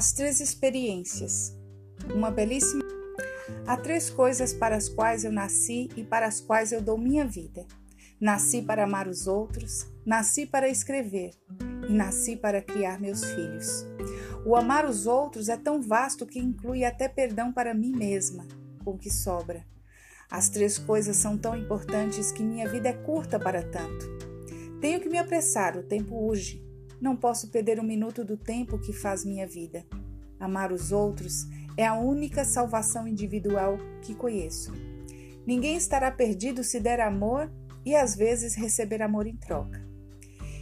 As três experiências. Uma belíssima. Há três coisas para as quais eu nasci e para as quais eu dou minha vida. Nasci para amar os outros, nasci para escrever e nasci para criar meus filhos. O amar os outros é tão vasto que inclui até perdão para mim mesma, com o que sobra. As três coisas são tão importantes que minha vida é curta para tanto. Tenho que me apressar, o tempo urge. Não posso perder um minuto do tempo que faz minha vida. Amar os outros é a única salvação individual que conheço. Ninguém estará perdido se der amor e às vezes receber amor em troca.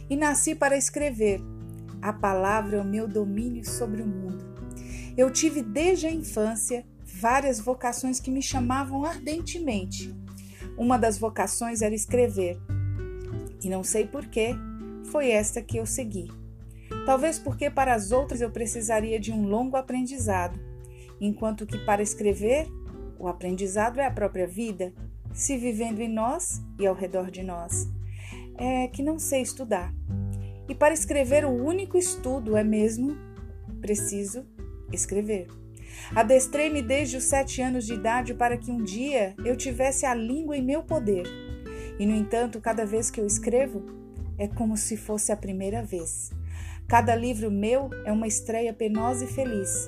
E nasci para escrever. A palavra é o meu domínio sobre o mundo. Eu tive desde a infância várias vocações que me chamavam ardentemente. Uma das vocações era escrever. E não sei porquê, foi esta que eu segui. Talvez porque para as outras eu precisaria de um longo aprendizado, enquanto que para escrever, o aprendizado é a própria vida, se vivendo em nós e ao redor de nós. É que não sei estudar. E para escrever, o único estudo é mesmo preciso escrever. Adestrei-me desde os sete anos de idade para que um dia eu tivesse a língua em meu poder. E, no entanto, cada vez que eu escrevo, é como se fosse a primeira vez. Cada livro meu é uma estreia penosa e feliz.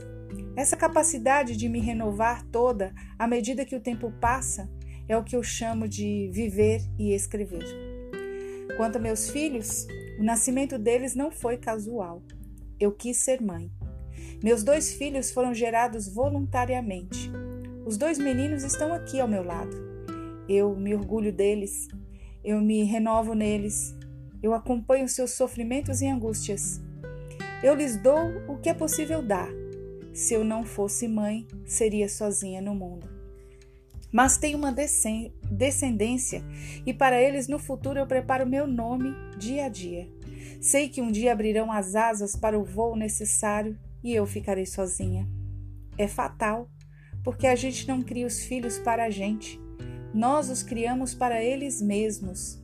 Essa capacidade de me renovar toda à medida que o tempo passa é o que eu chamo de viver e escrever. Quanto a meus filhos, o nascimento deles não foi casual. Eu quis ser mãe. Meus dois filhos foram gerados voluntariamente. Os dois meninos estão aqui ao meu lado. Eu me orgulho deles, eu me renovo neles, eu acompanho seus sofrimentos e angústias. Eu lhes dou o que é possível dar. Se eu não fosse mãe, seria sozinha no mundo. Mas tenho uma descendência e para eles no futuro eu preparo meu nome dia a dia. Sei que um dia abrirão as asas para o voo necessário e eu ficarei sozinha. É fatal, porque a gente não cria os filhos para a gente, nós os criamos para eles mesmos.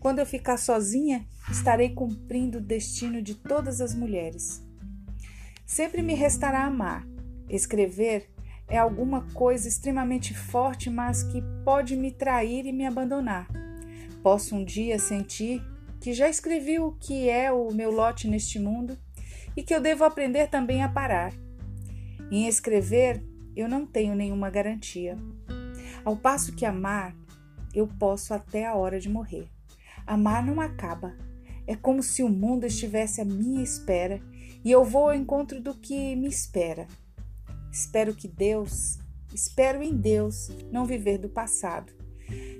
Quando eu ficar sozinha, estarei cumprindo o destino de todas as mulheres. Sempre me restará amar. Escrever é alguma coisa extremamente forte, mas que pode me trair e me abandonar. Posso um dia sentir que já escrevi o que é o meu lote neste mundo e que eu devo aprender também a parar. Em escrever, eu não tenho nenhuma garantia. Ao passo que amar, eu posso até a hora de morrer. Amar não acaba. É como se o mundo estivesse à minha espera e eu vou ao encontro do que me espera. Espero que Deus, espero em Deus, não viver do passado.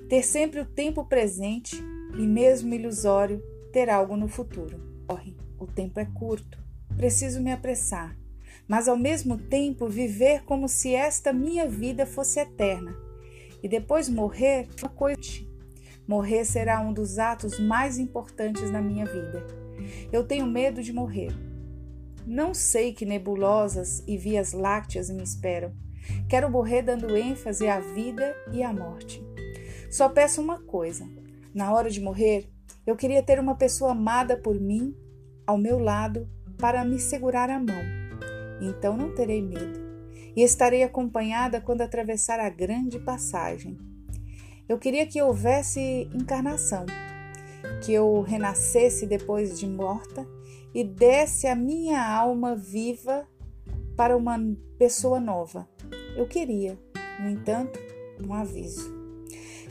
Ter sempre o tempo presente e, mesmo ilusório, ter algo no futuro. Corre, o tempo é curto preciso me apressar, mas ao mesmo tempo viver como se esta minha vida fosse eterna. E depois morrer, uma coisa. Morrer será um dos atos mais importantes na minha vida. Eu tenho medo de morrer. Não sei que nebulosas e vias lácteas me esperam. Quero morrer dando ênfase à vida e à morte. Só peço uma coisa: na hora de morrer, eu queria ter uma pessoa amada por mim, ao meu lado, para me segurar a mão. Então não terei medo e estarei acompanhada quando atravessar a grande passagem. Eu queria que houvesse encarnação, que eu renascesse depois de morta e desse a minha alma viva para uma pessoa nova. Eu queria, no entanto, um aviso.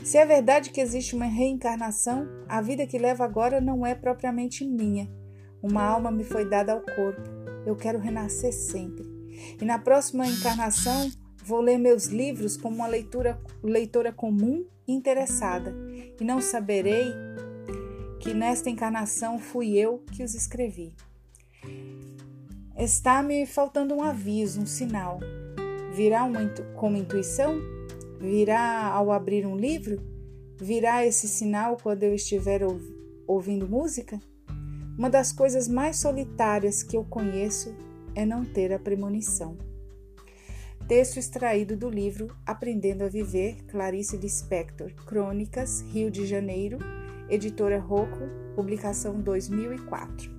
Se é verdade que existe uma reencarnação, a vida que levo agora não é propriamente minha, uma alma me foi dada ao corpo. Eu quero renascer sempre. E na próxima encarnação vou ler meus livros como uma leitura, leitora comum e interessada. E não saberei que nesta encarnação fui eu que os escrevi. Está me faltando um aviso, um sinal. Virá uma, como intuição? Virá ao abrir um livro? Virá esse sinal quando eu estiver ouvindo música? Uma das coisas mais solitárias que eu conheço é não ter a premonição. Texto extraído do livro Aprendendo a Viver, Clarice Lispector, Crônicas, Rio de Janeiro, editora Rocco, publicação 2004.